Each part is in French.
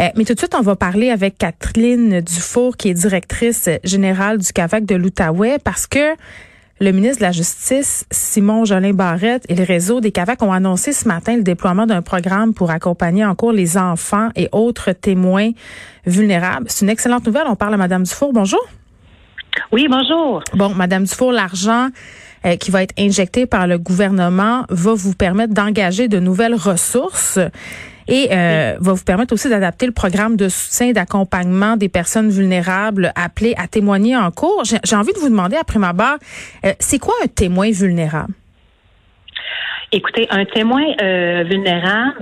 Euh, mais tout de suite, on va parler avec Catherine Dufour, qui est directrice générale du CAVAC de l'Outaouais, parce que le ministre de la Justice, Simon Jolin Barrette, et le réseau des CAVAC ont annoncé ce matin le déploiement d'un programme pour accompagner en cours les enfants et autres témoins vulnérables. C'est une excellente nouvelle. On parle à Madame Dufour. Bonjour. Oui, bonjour. Bon, Madame Dufour, l'argent euh, qui va être injecté par le gouvernement va vous permettre d'engager de nouvelles ressources et euh, va vous permettre aussi d'adapter le programme de soutien d'accompagnement des personnes vulnérables appelées à témoigner en cours. J'ai envie de vous demander, après ma barre, euh, c'est quoi un témoin vulnérable? Écoutez, un témoin euh, vulnérable,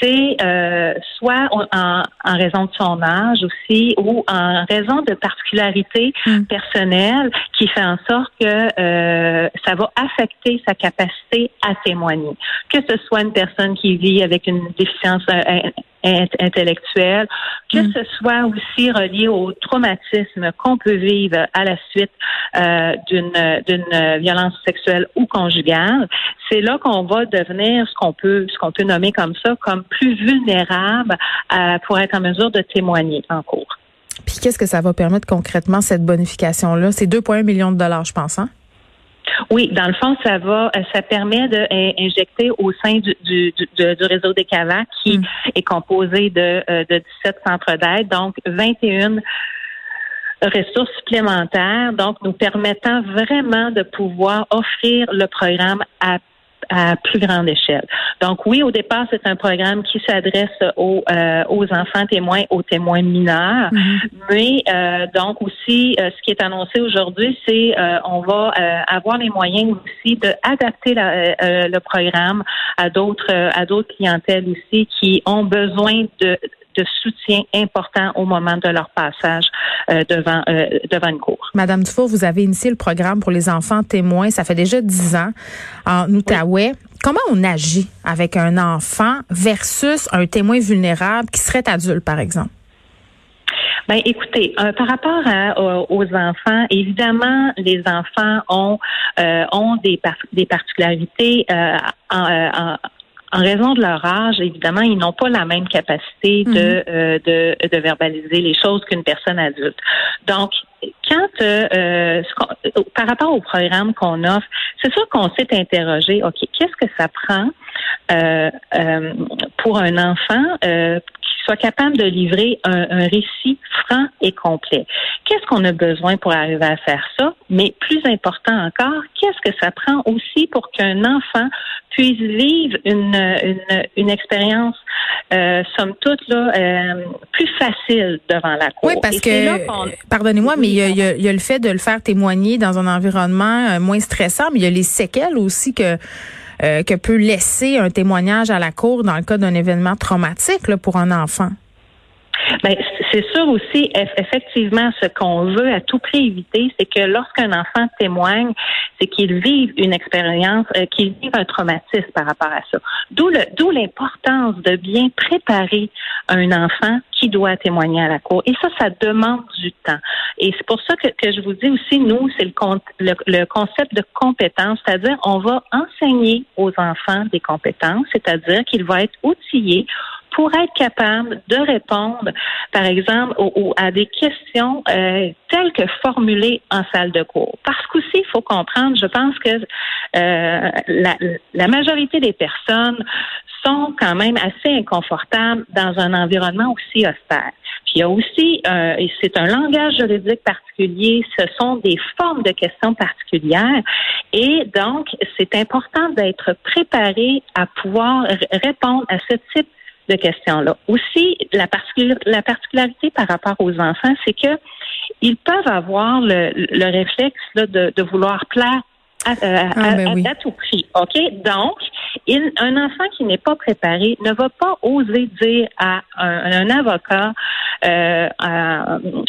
c'est euh, soit en, en, raison de son âge aussi ou en raison de particularités mm. personnelles qui fait en sorte que euh, ça va affecter sa capacité à témoigner. Que ce soit une personne qui vit avec une déficience euh, intellectuelle, que mm. ce soit aussi relié au traumatisme qu'on peut vivre à la suite euh, d'une d'une violence sexuelle ou conjugale, c'est là qu'on va devenir ce qu'on peut ce qu'on peut nommer comme ça comme plus vulnérable euh, pour être en mesure de témoigner en cours. Puis qu'est-ce que ça va permettre concrètement cette bonification là C'est 2,1 millions de dollars, je pense. Hein? Oui, dans le fond, ça va, euh, ça permet d'injecter au sein du, du, du, réseau des CAVAC qui mm. est composé de, euh, de 17 centres d'aide, donc 21 ressources supplémentaires, donc nous permettant vraiment de pouvoir offrir le programme à à plus grande échelle. Donc oui, au départ, c'est un programme qui s'adresse aux, euh, aux enfants témoins, aux témoins mineurs, mm-hmm. mais euh, donc aussi, euh, ce qui est annoncé aujourd'hui, c'est on va avoir les moyens aussi de adapter le programme à d'autres à d'autres clientèles aussi qui ont besoin de de soutien important au moment de leur passage euh, devant euh, devant une cour. Madame Dufour, vous avez initié le programme pour les enfants témoins. Ça fait déjà dix ans en Outaouais. Comment on agit avec un enfant versus un témoin vulnérable qui serait adulte, par exemple? Ben, écoutez, euh, par rapport aux enfants, évidemment, les enfants ont ont des, des particularités en, en raison de leur âge, évidemment, ils n'ont pas la même capacité de, mhm. euh, de, de, verbaliser les choses qu'une personne adulte. Donc, quand euh, euh par rapport au programme qu'on offre, c'est sûr qu'on s'est interrogé, OK, qu'est-ce que ça prend pour un enfant soit capable de livrer un, un, récit franc et complet. Qu'est-ce qu'on a besoin pour arriver à faire ça? Mais plus important encore, qu'est-ce que ça prend aussi pour qu'un enfant puisse vivre une, une, une expérience, euh, somme toute, là, euh, plus facile devant la cour? Oui, parce que, pardonnez-moi, mais il y, a, il y, a, le fait de le faire témoigner dans un environnement euh, moins stressant, mais il y a les séquelles aussi que euh, que peut laisser un témoignage à la cour dans le cas d'un événement traumatique pour un enfant? Ben, c'est sûr aussi, effectivement, ce qu'on veut à tout prix éviter, c'est que lorsqu'un enfant témoigne, c'est qu'il vive une expérience, euh, qu'il vive un traumatisme par rapport à ça. D'où d'où l'importance de bien préparer un enfant qui doit témoigner à la cour. Et ça, ça demande du temps. Et c'est pour ça que, je vous dis aussi, nous, c'est le, le, le concept de compétence, c'est-à-dire on va enseigner aux enfants des compétences, c'est-à-dire qu'ils vont être outillés pour être capable de répondre, par exemple, à des questions euh, telles que formulées en salle de cours. Parce qu'aussi, il faut comprendre, je pense que euh, la, la majorité des personnes sont quand même assez inconfortables dans un environnement aussi austère. Puis il y a aussi, euh, c'est un langage juridique particulier, ce sont des formes de questions particulières, et donc c'est important d'être préparé à pouvoir répondre à ce type de questions-là. Aussi, la, la particularité par rapport aux enfants, c'est que ils peuvent avoir le, le réflexe là, de, de vouloir plaire à, euh, ah, ben à, tout prix. OK? Donc, il, un enfant qui n'est pas préparé ne va pas oser dire à un, avocat euh,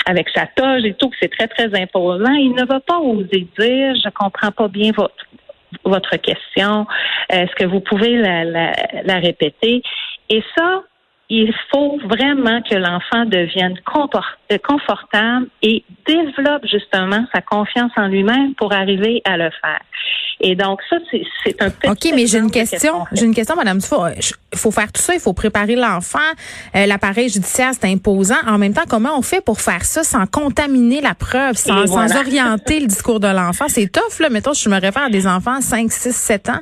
avec sa toge et tout, que c'est très, très imposant, il ne va pas oser dire, je comprends pas bien votre votre question. Est-ce que vous pouvez la, la, la répéter? Et ça, il faut vraiment que l'enfant devienne euh, confortable et développe justement sa confiance en lui-même pour arriver à le faire. Et donc ça, c'est un petit. Ok, mais j'ai une question. J'ai une question, Madame Dufour. Il faut faire tout ça. Il faut préparer l'enfant. Euh, l'appareil judiciaire, c'est imposant. En même temps, comment on fait pour faire ça sans contaminer la preuve, sans, sans orienter le discours de l'enfant? C'est tough là. Mettons, je me réfère à des enfants 5, 6, 7 ans.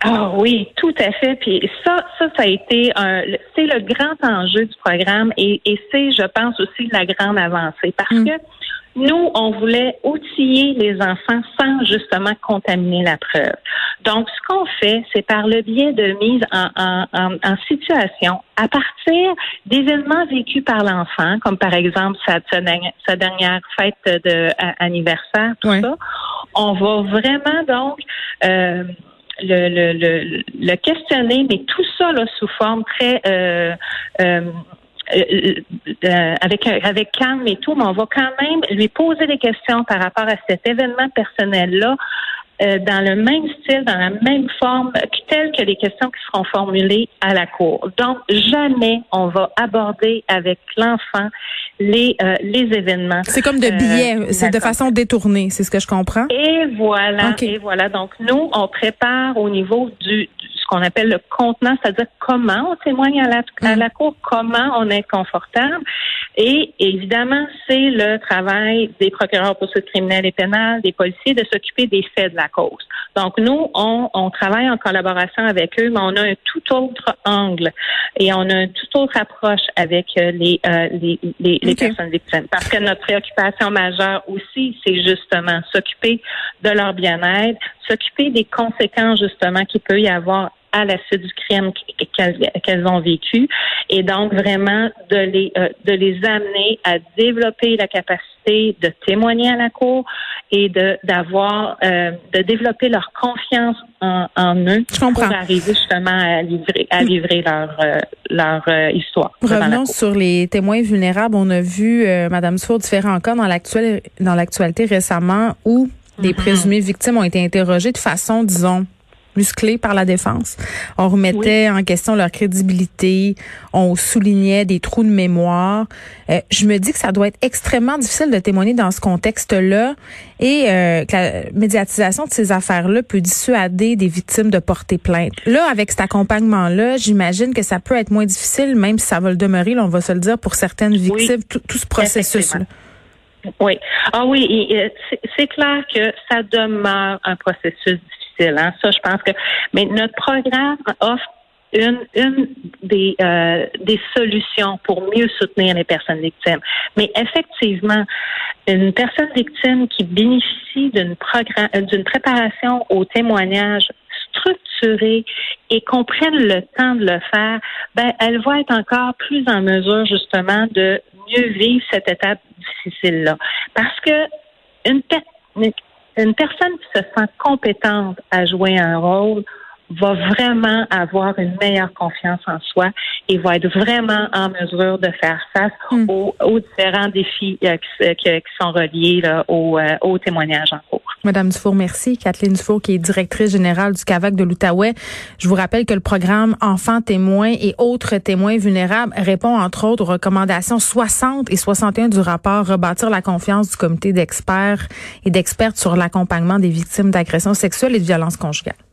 Ah oui, tout à fait. Puis ça, ça, ça a été un, c'est le grand enjeu du programme et, et c'est, je pense aussi, la grande avancée parce mm. que nous, on voulait outiller les enfants sans justement contaminer la preuve. Donc, ce qu'on fait, c'est par le biais de mise en, en, en, situation à partir d'événements vécus par l'enfant, comme par exemple sa, sa, dernière fête d'anniversaire, tout ça. On va vraiment donc euh, le, le, le, le, questionner, mais tout ça là, sous forme très euh, euh, euh, avec avec calme et tout, mais on va quand même lui poser des questions par rapport à cet événement personnel là euh, dans le même style, dans la même forme, telles que les questions qui seront formulées à la cour. Donc, jamais on va aborder avec l'enfant les euh, les événements. C'est comme de billets, euh, c'est de façon détournée, c'est ce que je comprends. Et voilà, et voilà. Donc, nous, on prépare au niveau du qu'on appelle le contenant, c'est-à-dire comment on témoigne à la, à mm. la cour, comment on est confortable. Et évidemment, c'est le travail des procureurs pour ce criminel et pénal, des policiers, de s'occuper des faits de la cause. Donc, nous, on, on, travaille en collaboration avec eux, mais on a un tout autre angle et on a une toute autre approche avec euh, les, euh, les, les, les personnes victimes. Parce que notre préoccupation majeure aussi, c'est justement s'occuper de leur bien-être, s'occuper des conséquences justement qu'il peut y avoir à la suite du crime qu'elles ont vécu et donc vraiment de les euh, de les amener à développer la capacité de témoigner à la cour et de d'avoir euh, de développer leur confiance en, en eux pour arriver justement à livrer à livrer leur euh, leur histoire. Revenons sur les témoins vulnérables. On a vu Madame Sour différents cas dans l'actuel dans l'actualité récemment où des mm-hmm. présumées victimes ont été interrogées de façon disons musclés par la défense. On remettait en question leur crédibilité, on soulignait des trous de mémoire. Euh, je me dis que ça doit être extrêmement difficile de témoigner dans ce contexte-là et euh, que la médiatisation de ces affaires-là peut dissuader des victimes de porter plainte. Là, avec cet accompagnement-là, j'imagine que ça peut être moins difficile, même si ça va le demeurer, là, on va se le dire, pour certaines victimes, tout, ce processus-là. Oui. Ah oui, c'est clair que ça demeure un processus Hein. Ça, je pense que. Mais notre programme offre une, euh, des solutions pour mieux soutenir les personnes victimes. Mais effectivement, une personne victime qui bénéficie d'une programme, d'une préparation au témoignage structurée et qu'on prenne le temps de le faire, ben, elle va être encore plus en mesure justement de mieux vivre cette étape difficile-là. Parce que une, une personne qui se sent compétente à jouer un rôle va vraiment avoir une meilleure confiance en soi et va être vraiment en mesure de faire face hmm. aux, différents défis euh, qui, sont reliés au, euh, au, témoignage en cours. Madame Dufour, merci. Kathleen Dufour, qui est directrice générale du CAVAC de l'Outaouais. Je vous rappelle que le programme Enfants témoins et autres témoins vulnérables répond entre autres aux recommandations 60 et 61 du rapport Rebâtir la confiance du comité d'experts et d'expertes sur l'accompagnement des victimes d'agressions sexuelles et de violences conjugales.